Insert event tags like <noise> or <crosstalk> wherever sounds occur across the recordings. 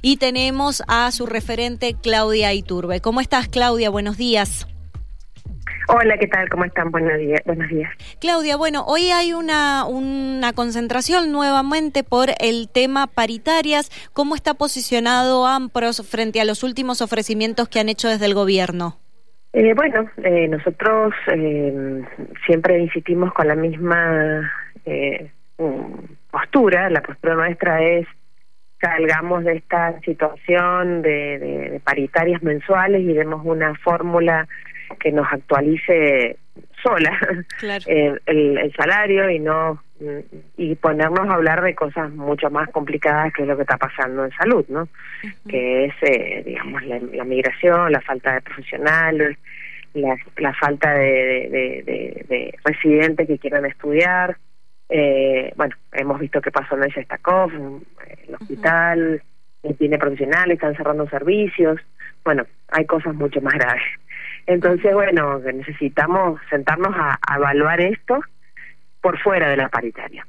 Y tenemos a su referente Claudia Iturbe. ¿Cómo estás, Claudia? Buenos días. Hola, ¿qué tal? ¿Cómo están? Buenos días. Buenos días. Claudia, bueno, hoy hay una, una concentración nuevamente por el tema paritarias. ¿Cómo está posicionado AMPROS frente a los últimos ofrecimientos que han hecho desde el gobierno? Eh, bueno, eh, nosotros eh, siempre insistimos con la misma postura. La postura nuestra es salgamos de esta situación de, paritarias mensuales y demos una fórmula que nos actualice sola <laughs> el, salario y no y ponernos a hablar de cosas mucho más complicadas que es lo que está pasando en salud, ¿no? Que es, eh, digamos, la, migración, la falta de profesionales, la, la falta de, de, de residentes que quieran estudiar, eh, bueno, hemos visto qué pasó en el Shestakov, el hospital, uh tiene profesionales, están cerrando servicios. Bueno, hay cosas mucho más graves. Entonces, bueno, necesitamos sentarnos a evaluar esto por fuera de la paritaria.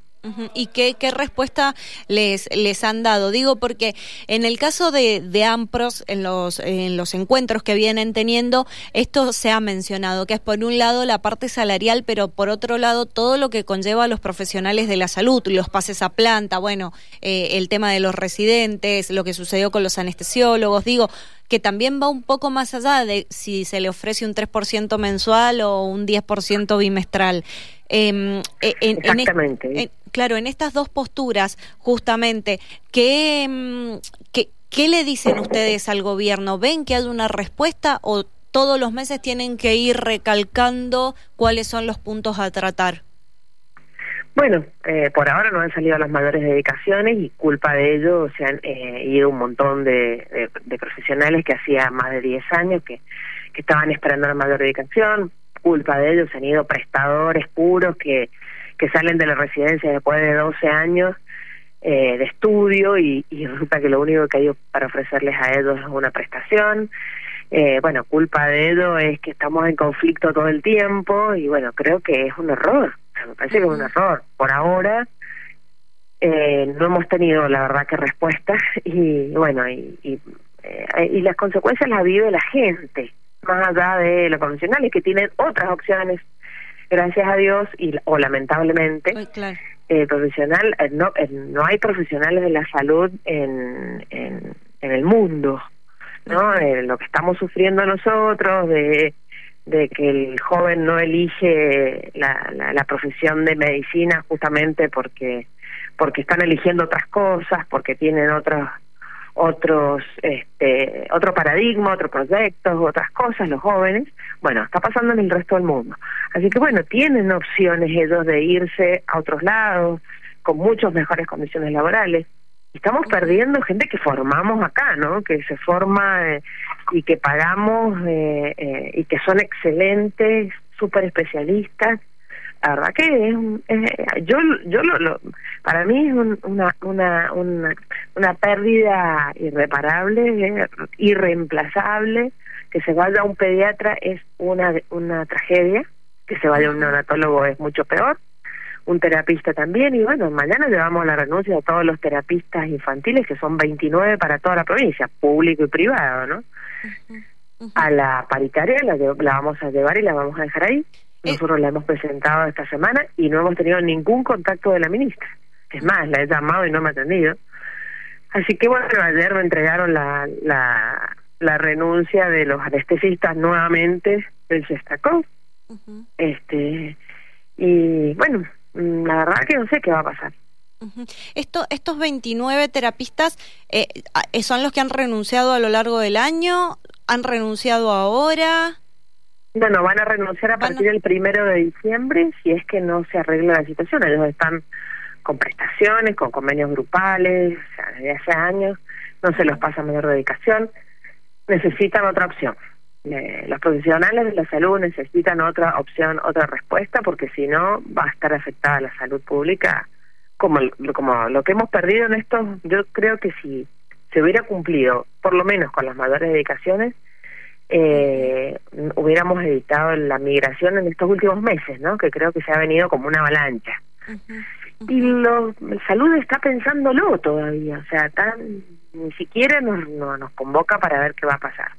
¿Y qué, qué respuesta les, les han dado? Digo, porque en el caso de, de AMPROS, en los, en los encuentros que vienen teniendo, esto se ha mencionado, que es por un lado la parte salarial, pero por otro lado todo lo que conlleva a los profesionales de la salud, los pases a planta, bueno, eh, el tema de los residentes, lo que sucedió con los anestesiólogos, digo, que también va un poco más allá de si se le ofrece un 3% mensual o un 10% bimestral. Em, e, Exactamente. claro, en estas dos posturas, justamente, ¿qué, em, qué, ¿qué le dicen ustedes al gobierno? ¿Ven que hay una respuesta o todos los meses tienen que ir recalcando cuáles son los puntos a tratar? Bueno, eh, por ahora no han salido las mayores dedicaciones y culpa de ello se han eh, ido un montón de, profesionales que hacía más de 10 años que, estaban esperando la mayor dedicación culpa de ellos, han ido prestadores puros que, que salen de la residencia después de 12 años eh, de estudio y, y, resulta que lo único que hay para ofrecerles a ellos es una prestación. Eh, bueno, culpa de ello es que estamos en conflicto todo el tiempo y bueno, creo que es un error, me parece que es un error. Por ahora eh, no hemos tenido la verdad que respuesta. Y bueno, y, y, eh, y las consecuencias las vive la gente más allá de lo convencional y que tienen otras opciones gracias a Dios y o lamentablemente eh, profesional eh, no eh, no hay profesionales de la salud en en, en el mundo no lo que estamos sufriendo nosotros de de que el joven no elige la, la, la profesión de medicina justamente porque porque están eligiendo otras cosas porque tienen otros otros este otro paradigma, otros proyectos, otras cosas los jóvenes, bueno, está pasando en el resto del mundo. Así que bueno, tienen opciones ellos de irse a otros lados con muchas mejores condiciones laborales. Estamos perdiendo gente que formamos acá, ¿no? Que se forma eh, y que pagamos eh, eh, y que son excelentes, súper especialistas. La verdad que es, yo yo lo, para mí es una, una una una pérdida irreparable irreemplazable que se vaya a un pediatra es una una tragedia que se vaya un neonatólogo es mucho peor un terapista también y bueno mañana llevamos la renuncia de todos los terapistas infantiles que son 29 para toda la provincia público y privado no a la paritaria la, la vamos a llevar y la vamos a dejar ahí eh, Nosotros la hemos presentado esta semana y no hemos tenido ningún contacto de la ministra. Es más, la he llamado y no me ha atendido. Así que bueno, ayer me entregaron la, la, la renuncia de los anestesistas nuevamente del Sestacó. Este y bueno, la verdad que no sé qué va a pasar. Esto, estos 29 terapistas eh, son los que han renunciado a lo largo del año, han renunciado ahora. Bueno, van a renunciar a partir del primero de diciembre si es que no se arregla la situación. Ellos están con prestaciones, con convenios grupales, o sea, desde hace años no se los pasa mayor dedicación. Necesitan otra opción. Eh, los profesionales de la salud necesitan otra opción, otra respuesta, porque si no va a estar afectada la salud pública como, como lo que hemos perdido en estos. Yo creo que si se hubiera cumplido, por lo menos con las mayores dedicaciones, eh, hubiéramos evitado la migración en estos últimos meses, ¿no? Que creo que se ha venido como una avalancha. Y lo, salud está pensándolo todavía, o sea, tan ni siquiera nos, nos convoca para ver qué va a pasar,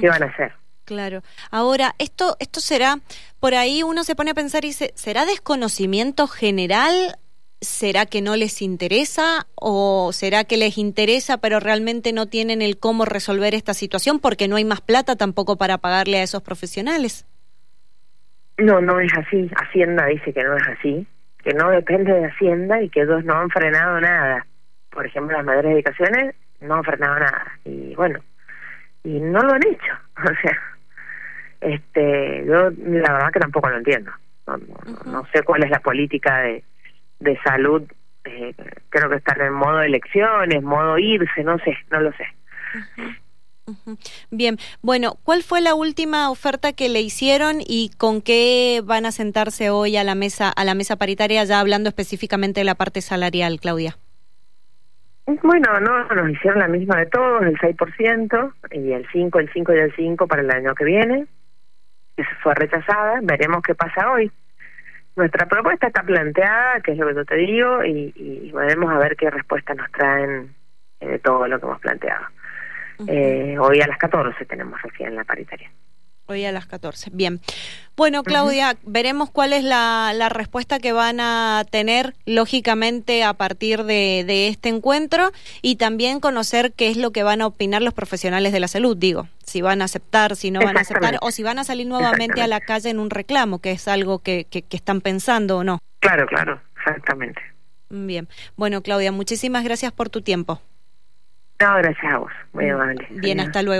qué van a hacer. Claro. Ahora, esto, esto será, por ahí uno se pone a pensar y dice, ¿será desconocimiento general? ¿Será que no les interesa? ¿O será que les interesa pero realmente no tienen el cómo resolver esta situación porque no hay más plata tampoco para pagarle a esos profesionales? No, no es así. Hacienda dice que no es así, que no depende de Hacienda y que ellos no han frenado nada. Por ejemplo, las mayores dedicaciones no han frenado nada. Y bueno, y no lo han hecho. <laughs> O sea, este, yo la verdad que tampoco lo entiendo. No, sé cuál es la política de, de salud. Eh, creo que están en modo elecciones, modo irse, no sé, no lo sé. Bien, bueno, ¿cuál fue la última oferta que le hicieron y con qué van a sentarse hoy a la mesa a la mesa paritaria ya hablando específicamente de la parte salarial, Claudia? Bueno, no, nos hicieron la misma de todos, el 6% y el 5, el 5 y el 5 para el año que viene. Esa fue rechazada, veremos qué pasa hoy. Nuestra propuesta está planteada, que es lo que yo te digo, y, y veremos a ver qué respuesta nos traen de todo lo que hemos planteado. eh, hoy a las 14 tenemos recién la paritaria. Hoy a las 14. Bien. Bueno, Claudia, veremos cuál es la, la, respuesta que van a tener, lógicamente, a partir de, de, este encuentro y también conocer qué es lo que van a opinar los profesionales de la salud, digo, si van a aceptar, si no van a aceptar o si van a salir nuevamente a la calle en un reclamo, que es algo que, que, que están pensando o no. Claro, claro, exactamente. Bien. Bueno, Claudia, muchísimas gracias por tu tiempo. No, gracias a vos. Muy amable. Bien, hasta luego.